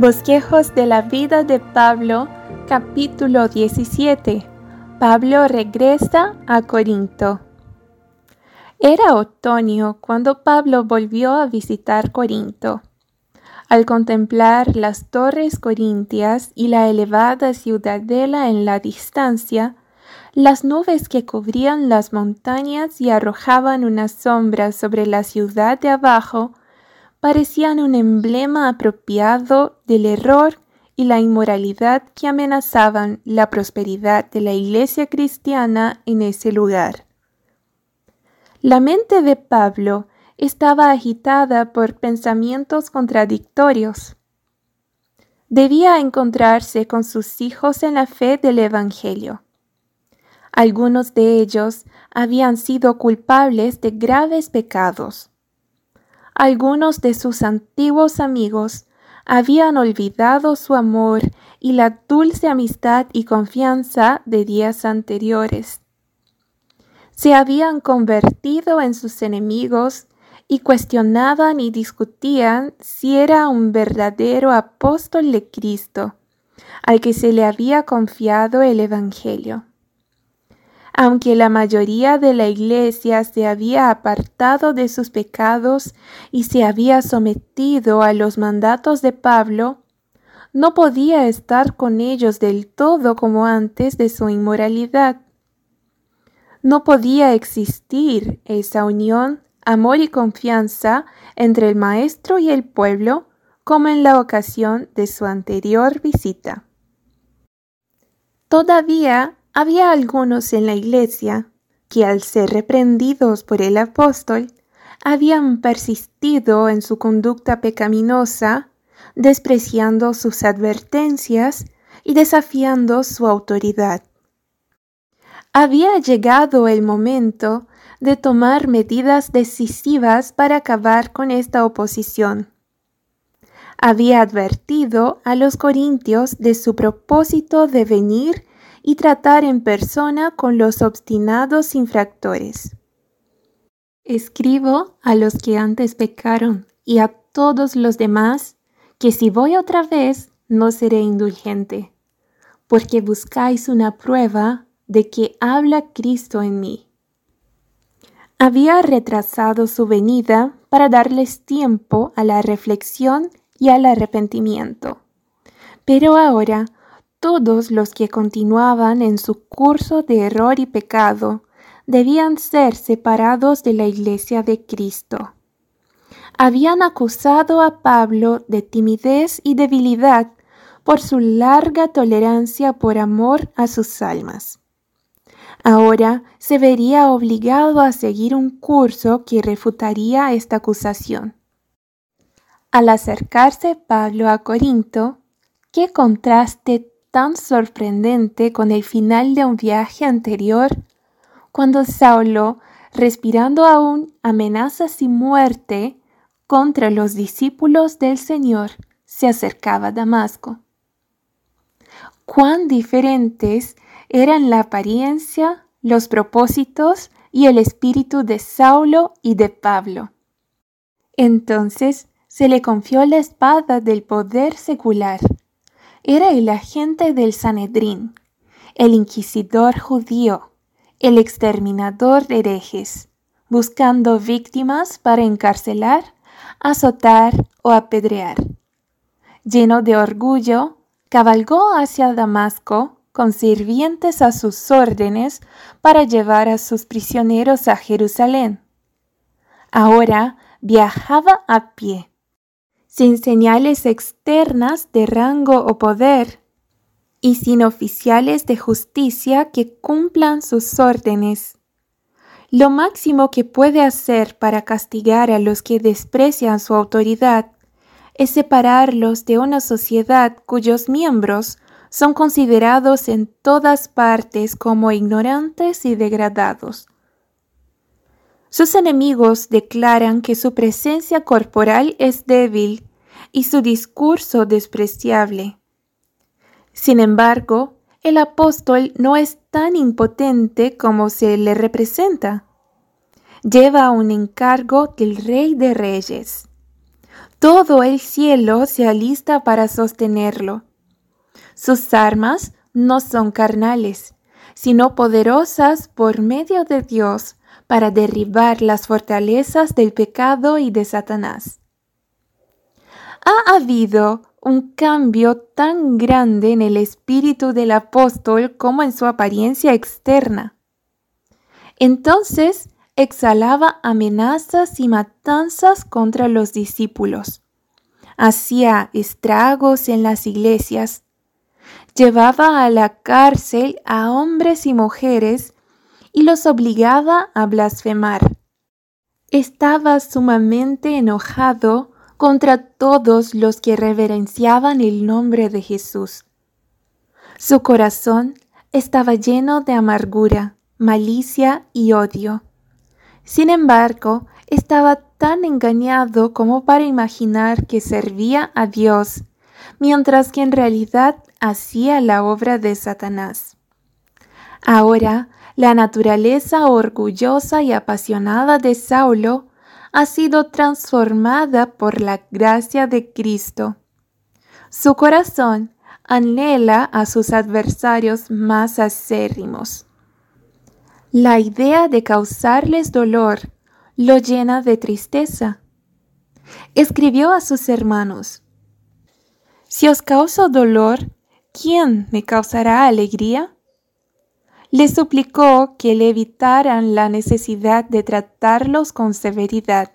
Bosquejos de la vida de Pablo, capítulo 17. Pablo regresa a Corinto. Era otoño cuando Pablo volvió a visitar Corinto. Al contemplar las torres corintias y la elevada ciudadela en la distancia, las nubes que cubrían las montañas y arrojaban una sombra sobre la ciudad de abajo parecían un emblema apropiado del error y la inmoralidad que amenazaban la prosperidad de la iglesia cristiana en ese lugar. La mente de Pablo estaba agitada por pensamientos contradictorios. Debía encontrarse con sus hijos en la fe del Evangelio. Algunos de ellos habían sido culpables de graves pecados algunos de sus antiguos amigos habían olvidado su amor y la dulce amistad y confianza de días anteriores. Se habían convertido en sus enemigos y cuestionaban y discutían si era un verdadero apóstol de Cristo, al que se le había confiado el Evangelio. Aunque la mayoría de la iglesia se había apartado de sus pecados y se había sometido a los mandatos de Pablo, no podía estar con ellos del todo como antes de su inmoralidad. No podía existir esa unión, amor y confianza entre el maestro y el pueblo como en la ocasión de su anterior visita. Todavía había algunos en la iglesia que al ser reprendidos por el apóstol habían persistido en su conducta pecaminosa, despreciando sus advertencias y desafiando su autoridad. Había llegado el momento de tomar medidas decisivas para acabar con esta oposición. Había advertido a los corintios de su propósito de venir y tratar en persona con los obstinados infractores. Escribo a los que antes pecaron y a todos los demás que si voy otra vez no seré indulgente, porque buscáis una prueba de que habla Cristo en mí. Había retrasado su venida para darles tiempo a la reflexión y al arrepentimiento. Pero ahora todos los que continuaban en su curso de error y pecado debían ser separados de la iglesia de Cristo. Habían acusado a Pablo de timidez y debilidad por su larga tolerancia por amor a sus almas. Ahora se vería obligado a seguir un curso que refutaría esta acusación. Al acercarse Pablo a Corinto, qué contraste tan sorprendente con el final de un viaje anterior, cuando Saulo, respirando aún amenazas y muerte contra los discípulos del Señor, se acercaba a Damasco. Cuán diferentes eran la apariencia, los propósitos y el espíritu de Saulo y de Pablo. Entonces se le confió la espada del poder secular era el agente del Sanedrín, el inquisidor judío, el exterminador de herejes, buscando víctimas para encarcelar, azotar o apedrear. Lleno de orgullo, cabalgó hacia Damasco con sirvientes a sus órdenes para llevar a sus prisioneros a Jerusalén. Ahora viajaba a pie sin señales externas de rango o poder, y sin oficiales de justicia que cumplan sus órdenes. Lo máximo que puede hacer para castigar a los que desprecian su autoridad es separarlos de una sociedad cuyos miembros son considerados en todas partes como ignorantes y degradados. Sus enemigos declaran que su presencia corporal es débil y su discurso despreciable. Sin embargo, el apóstol no es tan impotente como se le representa. Lleva un encargo del Rey de Reyes. Todo el cielo se alista para sostenerlo. Sus armas no son carnales, sino poderosas por medio de Dios para derribar las fortalezas del pecado y de Satanás. Ha habido un cambio tan grande en el espíritu del apóstol como en su apariencia externa. Entonces exhalaba amenazas y matanzas contra los discípulos. Hacía estragos en las iglesias. Llevaba a la cárcel a hombres y mujeres y los obligaba a blasfemar. Estaba sumamente enojado contra todos los que reverenciaban el nombre de Jesús. Su corazón estaba lleno de amargura, malicia y odio. Sin embargo, estaba tan engañado como para imaginar que servía a Dios, mientras que en realidad hacía la obra de Satanás. Ahora, la naturaleza orgullosa y apasionada de Saulo ha sido transformada por la gracia de Cristo. Su corazón anhela a sus adversarios más acérrimos. La idea de causarles dolor lo llena de tristeza. Escribió a sus hermanos, Si os causo dolor, ¿quién me causará alegría? Le suplicó que le evitaran la necesidad de tratarlos con severidad.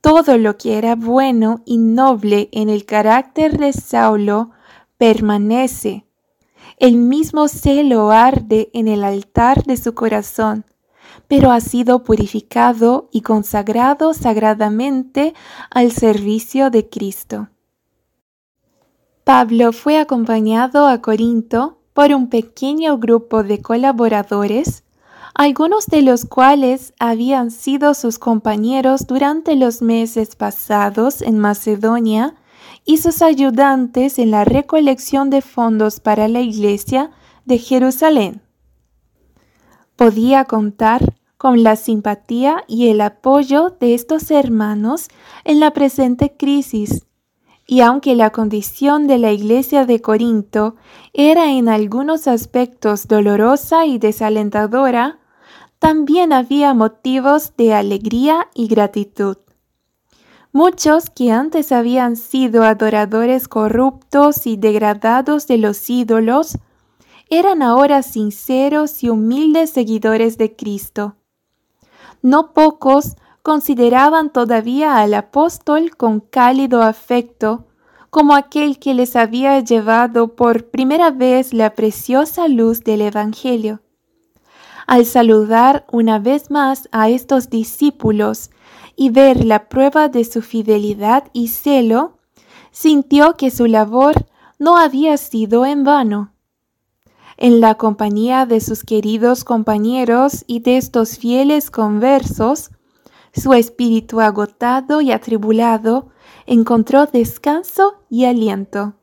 Todo lo que era bueno y noble en el carácter de Saulo permanece. El mismo celo arde en el altar de su corazón, pero ha sido purificado y consagrado sagradamente al servicio de Cristo. Pablo fue acompañado a Corinto por un pequeño grupo de colaboradores, algunos de los cuales habían sido sus compañeros durante los meses pasados en Macedonia y sus ayudantes en la recolección de fondos para la iglesia de Jerusalén. Podía contar con la simpatía y el apoyo de estos hermanos en la presente crisis y aunque la condición de la iglesia de Corinto era en algunos aspectos dolorosa y desalentadora, también había motivos de alegría y gratitud. Muchos que antes habían sido adoradores corruptos y degradados de los ídolos, eran ahora sinceros y humildes seguidores de Cristo. No pocos consideraban todavía al apóstol con cálido afecto, como aquel que les había llevado por primera vez la preciosa luz del Evangelio. Al saludar una vez más a estos discípulos y ver la prueba de su fidelidad y celo, sintió que su labor no había sido en vano. En la compañía de sus queridos compañeros y de estos fieles conversos, su espíritu agotado y atribulado encontró descanso y aliento.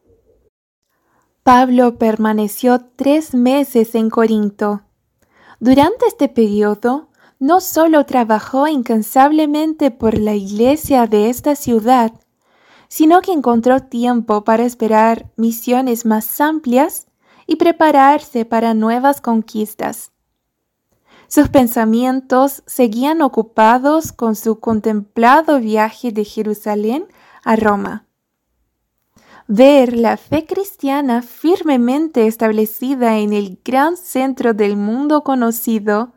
Pablo permaneció tres meses en Corinto. Durante este periodo, no solo trabajó incansablemente por la iglesia de esta ciudad, sino que encontró tiempo para esperar misiones más amplias y prepararse para nuevas conquistas. Sus pensamientos seguían ocupados con su contemplado viaje de Jerusalén a Roma. Ver la fe cristiana firmemente establecida en el gran centro del mundo conocido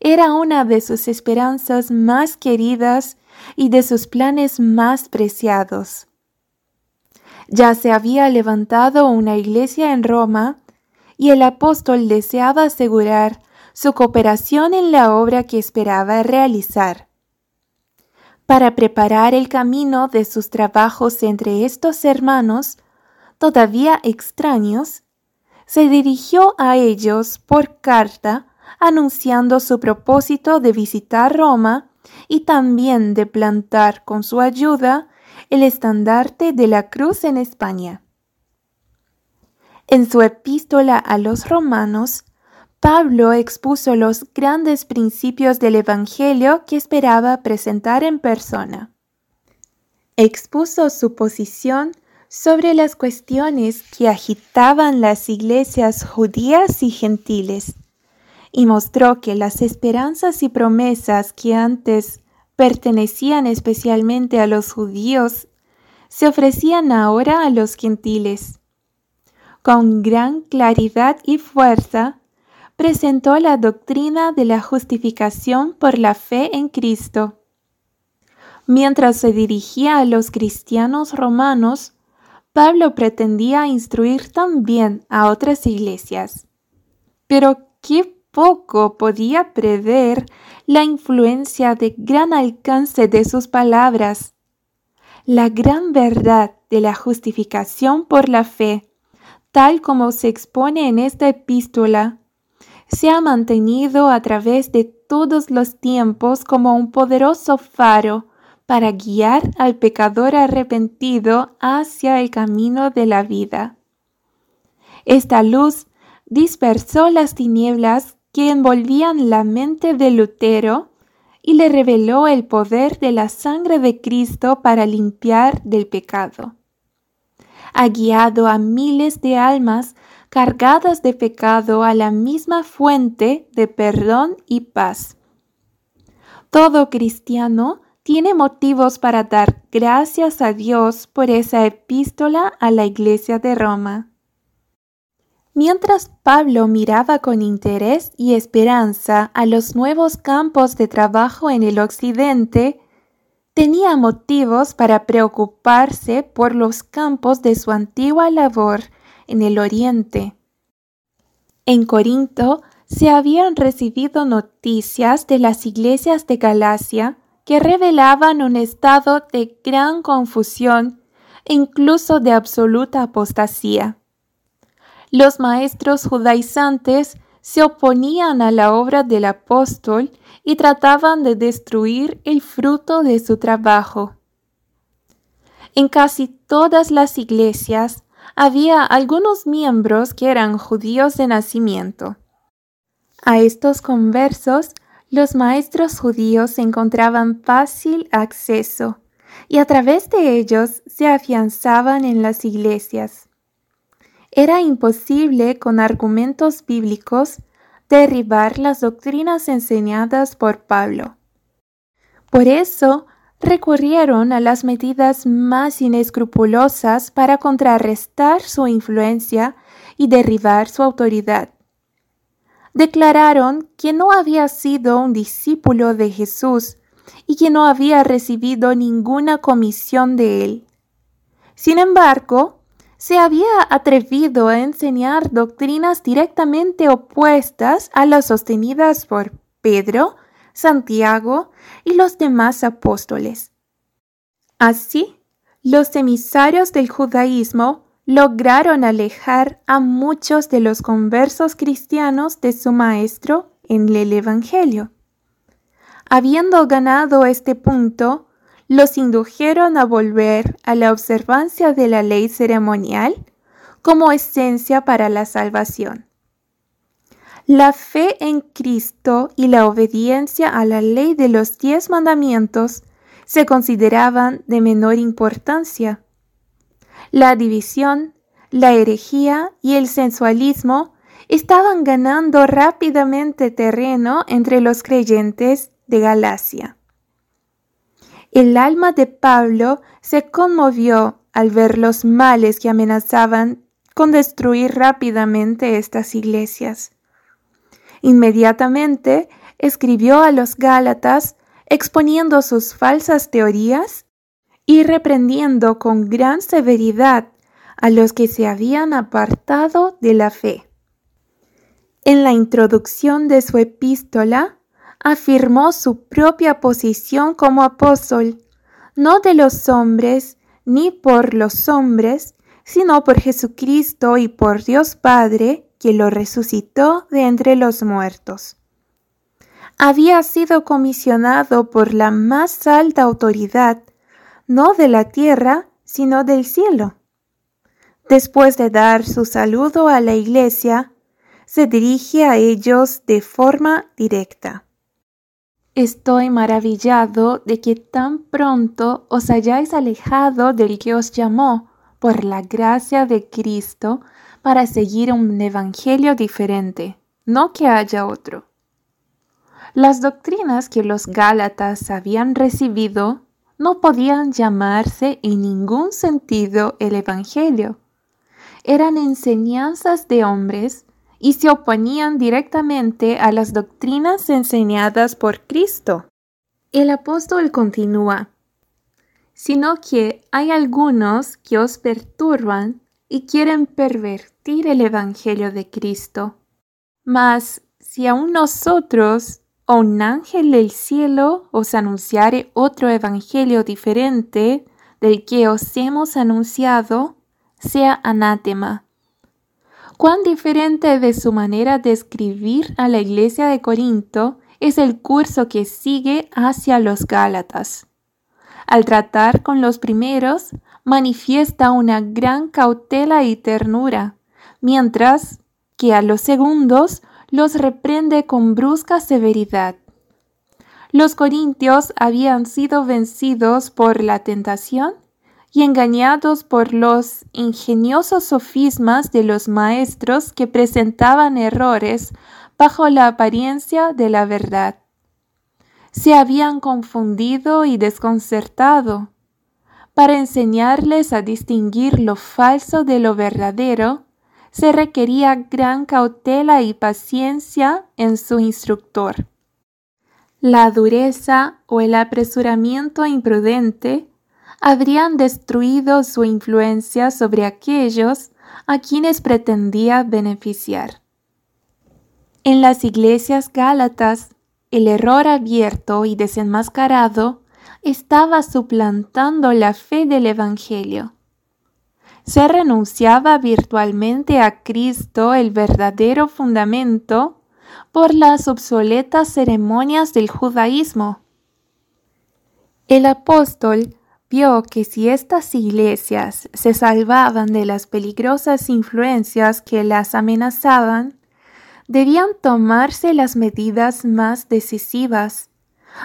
era una de sus esperanzas más queridas y de sus planes más preciados. Ya se había levantado una iglesia en Roma y el apóstol deseaba asegurar su cooperación en la obra que esperaba realizar. Para preparar el camino de sus trabajos entre estos hermanos, todavía extraños, se dirigió a ellos por carta anunciando su propósito de visitar Roma y también de plantar con su ayuda el estandarte de la cruz en España. En su epístola a los romanos, Pablo expuso los grandes principios del Evangelio que esperaba presentar en persona. expuso su posición sobre las cuestiones que agitaban las iglesias judías y gentiles, y mostró que las esperanzas y promesas que antes pertenecían especialmente a los judíos se ofrecían ahora a los gentiles. Con gran claridad y fuerza, presentó la doctrina de la justificación por la fe en Cristo. Mientras se dirigía a los cristianos romanos, Pablo pretendía instruir también a otras iglesias. Pero qué poco podía prever la influencia de gran alcance de sus palabras. La gran verdad de la justificación por la fe, tal como se expone en esta epístola, se ha mantenido a través de todos los tiempos como un poderoso faro para guiar al pecador arrepentido hacia el camino de la vida. Esta luz dispersó las tinieblas que envolvían la mente de Lutero y le reveló el poder de la sangre de Cristo para limpiar del pecado. Ha guiado a miles de almas cargadas de pecado a la misma fuente de perdón y paz. Todo cristiano tiene motivos para dar gracias a Dios por esa epístola a la iglesia de Roma. Mientras Pablo miraba con interés y esperanza a los nuevos campos de trabajo en el occidente, tenía motivos para preocuparse por los campos de su antigua labor en el oriente. En Corinto se habían recibido noticias de las iglesias de Galacia que revelaban un estado de gran confusión e incluso de absoluta apostasía. Los maestros judaizantes se oponían a la obra del apóstol y trataban de destruir el fruto de su trabajo. En casi todas las iglesias había algunos miembros que eran judíos de nacimiento. A estos conversos los maestros judíos encontraban fácil acceso y a través de ellos se afianzaban en las iglesias. Era imposible con argumentos bíblicos derribar las doctrinas enseñadas por Pablo. Por eso recurrieron a las medidas más inescrupulosas para contrarrestar su influencia y derribar su autoridad. Declararon que no había sido un discípulo de Jesús y que no había recibido ninguna comisión de él. Sin embargo, se había atrevido a enseñar doctrinas directamente opuestas a las sostenidas por Pedro, Santiago y los demás apóstoles. Así, los emisarios del judaísmo lograron alejar a muchos de los conversos cristianos de su maestro en el Evangelio. Habiendo ganado este punto, los indujeron a volver a la observancia de la ley ceremonial como esencia para la salvación. La fe en Cristo y la obediencia a la ley de los diez mandamientos se consideraban de menor importancia. La división, la herejía y el sensualismo estaban ganando rápidamente terreno entre los creyentes de Galacia. El alma de Pablo se conmovió al ver los males que amenazaban con destruir rápidamente estas iglesias. Inmediatamente escribió a los Gálatas exponiendo sus falsas teorías y reprendiendo con gran severidad a los que se habían apartado de la fe. En la introducción de su epístola, afirmó su propia posición como apóstol, no de los hombres, ni por los hombres, sino por Jesucristo y por Dios Padre, que lo resucitó de entre los muertos. Había sido comisionado por la más alta autoridad, no de la tierra, sino del cielo. Después de dar su saludo a la iglesia, se dirige a ellos de forma directa. Estoy maravillado de que tan pronto os hayáis alejado del que os llamó por la gracia de Cristo para seguir un evangelio diferente, no que haya otro. Las doctrinas que los Gálatas habían recibido no podían llamarse en ningún sentido el Evangelio. Eran enseñanzas de hombres y se oponían directamente a las doctrinas enseñadas por Cristo. El apóstol continúa, sino que hay algunos que os perturban y quieren pervertir el Evangelio de Cristo. Mas si aun nosotros o un ángel del cielo os anunciare otro evangelio diferente del que os hemos anunciado, sea anátema. Cuán diferente de su manera de escribir a la iglesia de Corinto es el curso que sigue hacia los Gálatas. Al tratar con los primeros, manifiesta una gran cautela y ternura, mientras que a los segundos los reprende con brusca severidad. Los corintios habían sido vencidos por la tentación y engañados por los ingeniosos sofismas de los maestros que presentaban errores bajo la apariencia de la verdad. Se habían confundido y desconcertado. Para enseñarles a distinguir lo falso de lo verdadero, se requería gran cautela y paciencia en su instructor. La dureza o el apresuramiento imprudente habrían destruido su influencia sobre aquellos a quienes pretendía beneficiar. En las iglesias gálatas, el error abierto y desenmascarado estaba suplantando la fe del Evangelio se renunciaba virtualmente a Cristo, el verdadero fundamento, por las obsoletas ceremonias del judaísmo. El apóstol vio que si estas iglesias se salvaban de las peligrosas influencias que las amenazaban, debían tomarse las medidas más decisivas,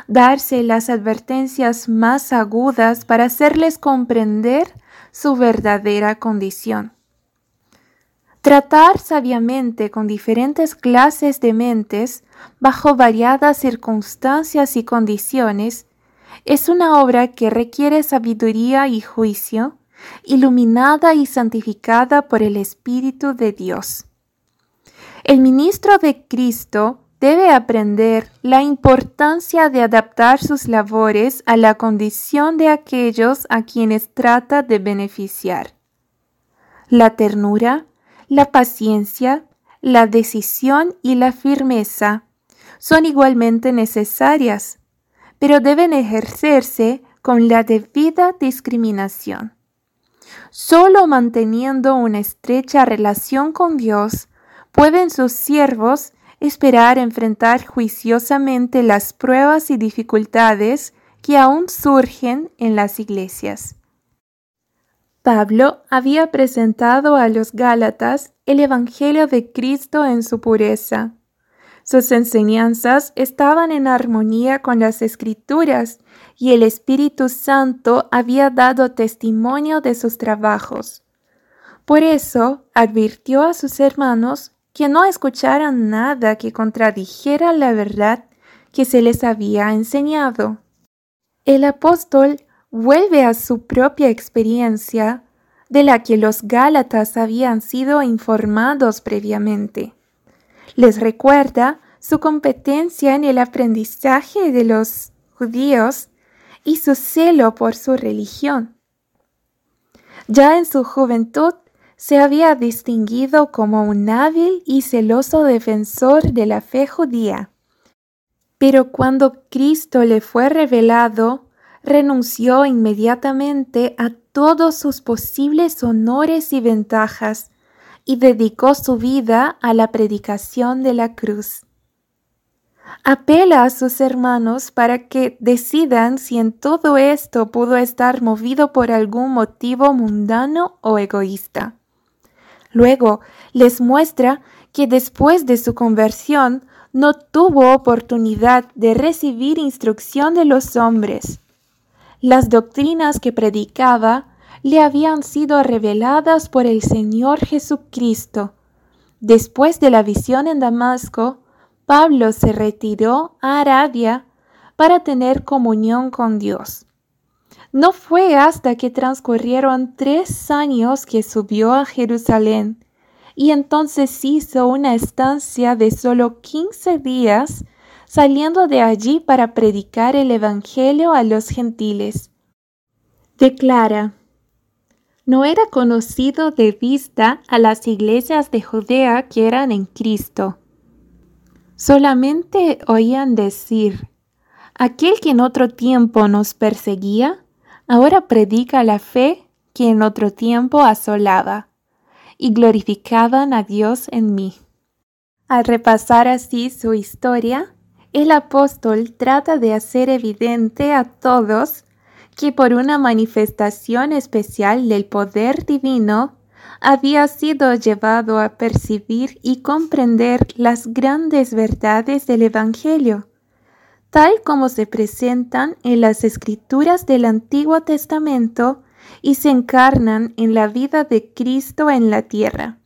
darse las advertencias más agudas para hacerles comprender su verdadera condición. Tratar sabiamente con diferentes clases de mentes bajo variadas circunstancias y condiciones es una obra que requiere sabiduría y juicio, iluminada y santificada por el Espíritu de Dios. El ministro de Cristo debe aprender la importancia de adaptar sus labores a la condición de aquellos a quienes trata de beneficiar. La ternura, la paciencia, la decisión y la firmeza son igualmente necesarias, pero deben ejercerse con la debida discriminación. Solo manteniendo una estrecha relación con Dios pueden sus siervos esperar enfrentar juiciosamente las pruebas y dificultades que aún surgen en las iglesias. Pablo había presentado a los Gálatas el Evangelio de Cristo en su pureza. Sus enseñanzas estaban en armonía con las Escrituras y el Espíritu Santo había dado testimonio de sus trabajos. Por eso advirtió a sus hermanos que no escucharan nada que contradijera la verdad que se les había enseñado. El apóstol vuelve a su propia experiencia de la que los Gálatas habían sido informados previamente. Les recuerda su competencia en el aprendizaje de los judíos y su celo por su religión. Ya en su juventud se había distinguido como un hábil y celoso defensor de la fe judía. Pero cuando Cristo le fue revelado, renunció inmediatamente a todos sus posibles honores y ventajas y dedicó su vida a la predicación de la cruz. Apela a sus hermanos para que decidan si en todo esto pudo estar movido por algún motivo mundano o egoísta. Luego les muestra que después de su conversión no tuvo oportunidad de recibir instrucción de los hombres. Las doctrinas que predicaba le habían sido reveladas por el Señor Jesucristo. Después de la visión en Damasco, Pablo se retiró a Arabia para tener comunión con Dios. No fue hasta que transcurrieron tres años que subió a Jerusalén y entonces hizo una estancia de solo quince días saliendo de allí para predicar el Evangelio a los gentiles. Declara, no era conocido de vista a las iglesias de Judea que eran en Cristo. Solamente oían decir, aquel que en otro tiempo nos perseguía, ahora predica la fe que en otro tiempo asolaba, y glorificaban a Dios en mí. Al repasar así su historia, el apóstol trata de hacer evidente a todos que por una manifestación especial del poder divino había sido llevado a percibir y comprender las grandes verdades del Evangelio, tal como se presentan en las escrituras del Antiguo Testamento y se encarnan en la vida de Cristo en la tierra.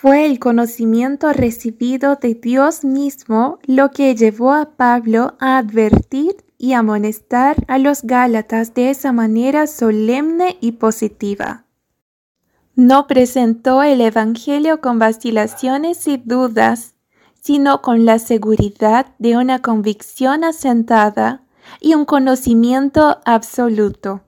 Fue el conocimiento recibido de Dios mismo lo que llevó a Pablo a advertir y amonestar a los Gálatas de esa manera solemne y positiva. No presentó el Evangelio con vacilaciones y dudas, sino con la seguridad de una convicción asentada y un conocimiento absoluto.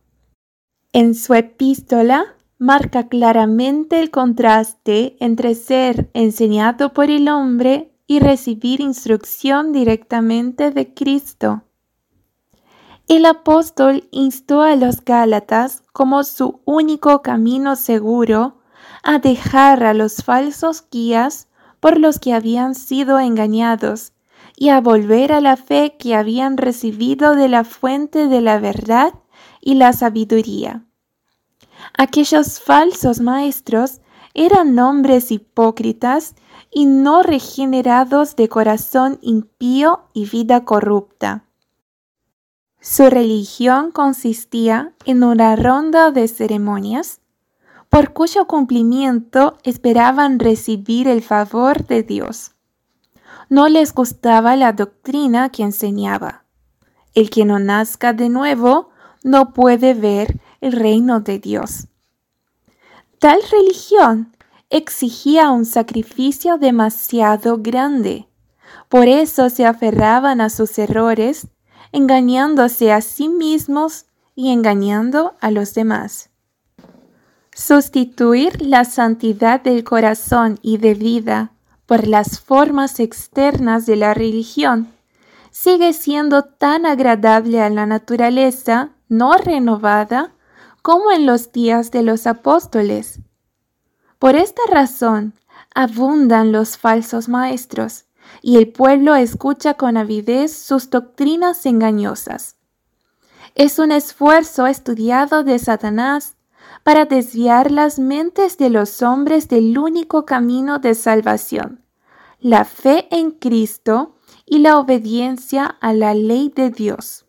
En su epístola marca claramente el contraste entre ser enseñado por el hombre y recibir instrucción directamente de Cristo. El apóstol instó a los Gálatas como su único camino seguro a dejar a los falsos guías por los que habían sido engañados y a volver a la fe que habían recibido de la fuente de la verdad y la sabiduría. Aquellos falsos maestros eran hombres hipócritas y no regenerados de corazón impío y vida corrupta. Su religión consistía en una ronda de ceremonias, por cuyo cumplimiento esperaban recibir el favor de Dios. No les gustaba la doctrina que enseñaba. El que no nazca de nuevo no puede ver el reino de Dios. Tal religión exigía un sacrificio demasiado grande. Por eso se aferraban a sus errores engañándose a sí mismos y engañando a los demás. Sustituir la santidad del corazón y de vida por las formas externas de la religión sigue siendo tan agradable a la naturaleza no renovada como en los días de los apóstoles. Por esta razón abundan los falsos maestros, y el pueblo escucha con avidez sus doctrinas engañosas. Es un esfuerzo estudiado de Satanás para desviar las mentes de los hombres del único camino de salvación, la fe en Cristo y la obediencia a la ley de Dios.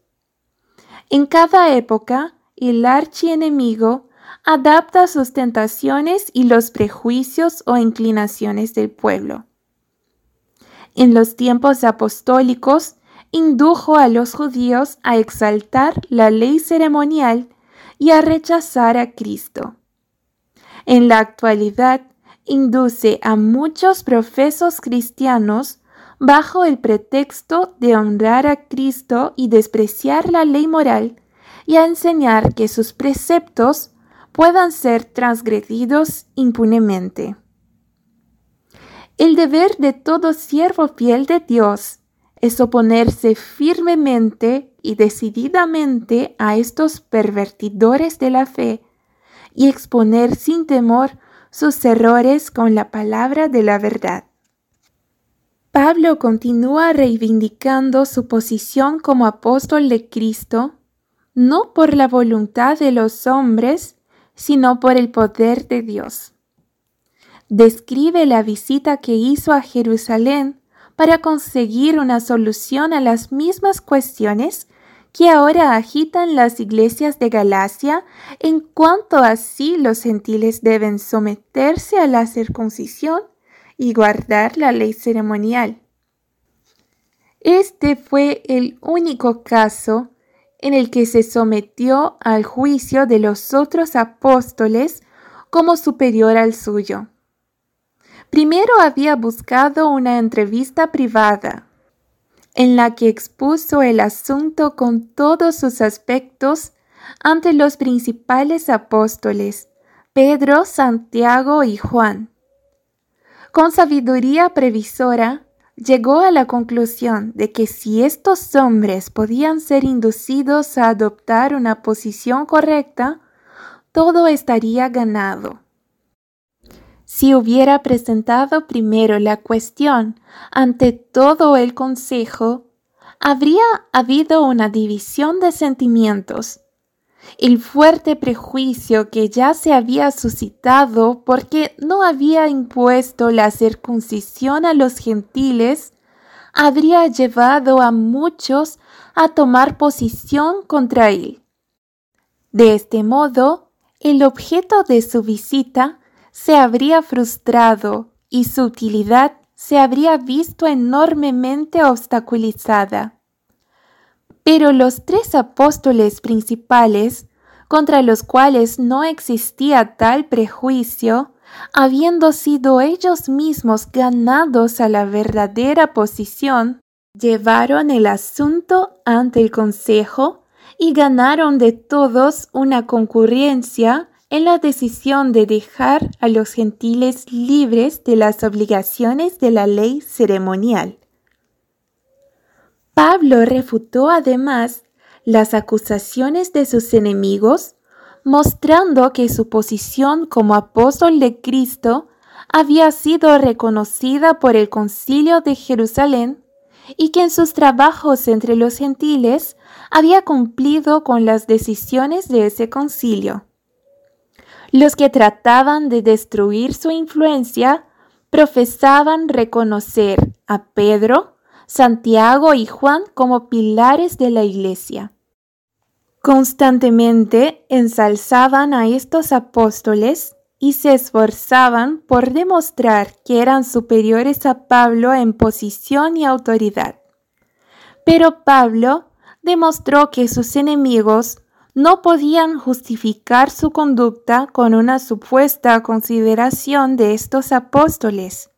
En cada época, el archienemigo adapta sus tentaciones y los prejuicios o inclinaciones del pueblo en los tiempos apostólicos, indujo a los judíos a exaltar la ley ceremonial y a rechazar a Cristo. En la actualidad, induce a muchos profesos cristianos bajo el pretexto de honrar a Cristo y despreciar la ley moral y a enseñar que sus preceptos puedan ser transgredidos impunemente. El deber de todo siervo fiel de Dios es oponerse firmemente y decididamente a estos pervertidores de la fe y exponer sin temor sus errores con la palabra de la verdad. Pablo continúa reivindicando su posición como apóstol de Cristo, no por la voluntad de los hombres, sino por el poder de Dios describe la visita que hizo a Jerusalén para conseguir una solución a las mismas cuestiones que ahora agitan las iglesias de Galacia en cuanto a si los gentiles deben someterse a la circuncisión y guardar la ley ceremonial. Este fue el único caso en el que se sometió al juicio de los otros apóstoles como superior al suyo. Primero había buscado una entrevista privada, en la que expuso el asunto con todos sus aspectos ante los principales apóstoles, Pedro, Santiago y Juan. Con sabiduría previsora, llegó a la conclusión de que si estos hombres podían ser inducidos a adoptar una posición correcta, todo estaría ganado. Si hubiera presentado primero la cuestión ante todo el Consejo, habría habido una división de sentimientos. El fuerte prejuicio que ya se había suscitado porque no había impuesto la circuncisión a los gentiles habría llevado a muchos a tomar posición contra él. De este modo, el objeto de su visita se habría frustrado y su utilidad se habría visto enormemente obstaculizada. Pero los tres apóstoles principales, contra los cuales no existía tal prejuicio, habiendo sido ellos mismos ganados a la verdadera posición, llevaron el asunto ante el Consejo y ganaron de todos una concurrencia en la decisión de dejar a los gentiles libres de las obligaciones de la ley ceremonial. Pablo refutó además las acusaciones de sus enemigos, mostrando que su posición como apóstol de Cristo había sido reconocida por el concilio de Jerusalén y que en sus trabajos entre los gentiles había cumplido con las decisiones de ese concilio. Los que trataban de destruir su influencia profesaban reconocer a Pedro, Santiago y Juan como pilares de la Iglesia. Constantemente ensalzaban a estos apóstoles y se esforzaban por demostrar que eran superiores a Pablo en posición y autoridad. Pero Pablo demostró que sus enemigos no podían justificar su conducta con una supuesta consideración de estos apóstoles.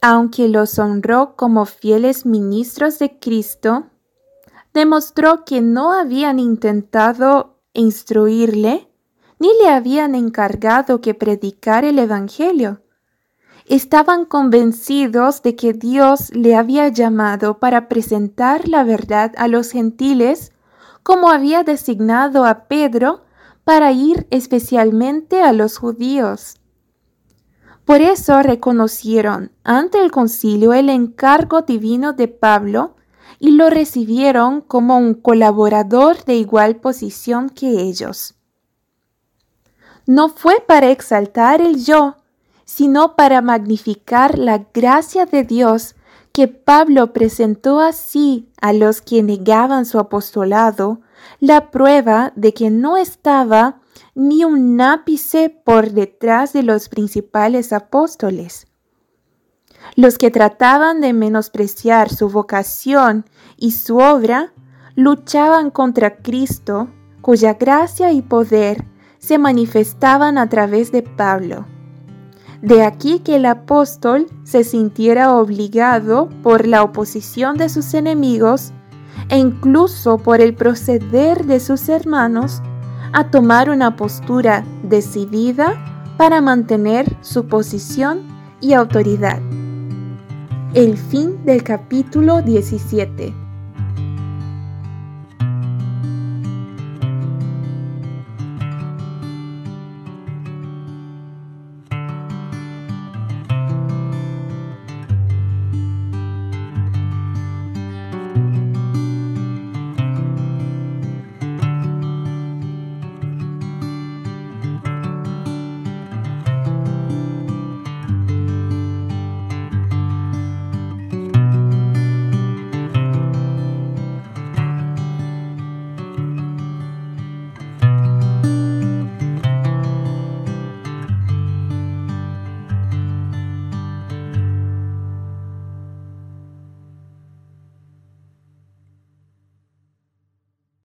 Aunque los honró como fieles ministros de Cristo, demostró que no habían intentado instruirle ni le habían encargado que predicara el Evangelio. Estaban convencidos de que Dios le había llamado para presentar la verdad a los gentiles, como había designado a Pedro para ir especialmente a los judíos. Por eso reconocieron ante el concilio el encargo divino de Pablo y lo recibieron como un colaborador de igual posición que ellos no fue para exaltar el yo, sino para magnificar la gracia de Dios que Pablo presentó así a los que negaban su apostolado, la prueba de que no estaba ni un ápice por detrás de los principales apóstoles. Los que trataban de menospreciar su vocación y su obra luchaban contra Cristo, cuya gracia y poder se manifestaban a través de Pablo. De aquí que el apóstol se sintiera obligado por la oposición de sus enemigos e incluso por el proceder de sus hermanos a tomar una postura decidida para mantener su posición y autoridad. El fin del capítulo 17.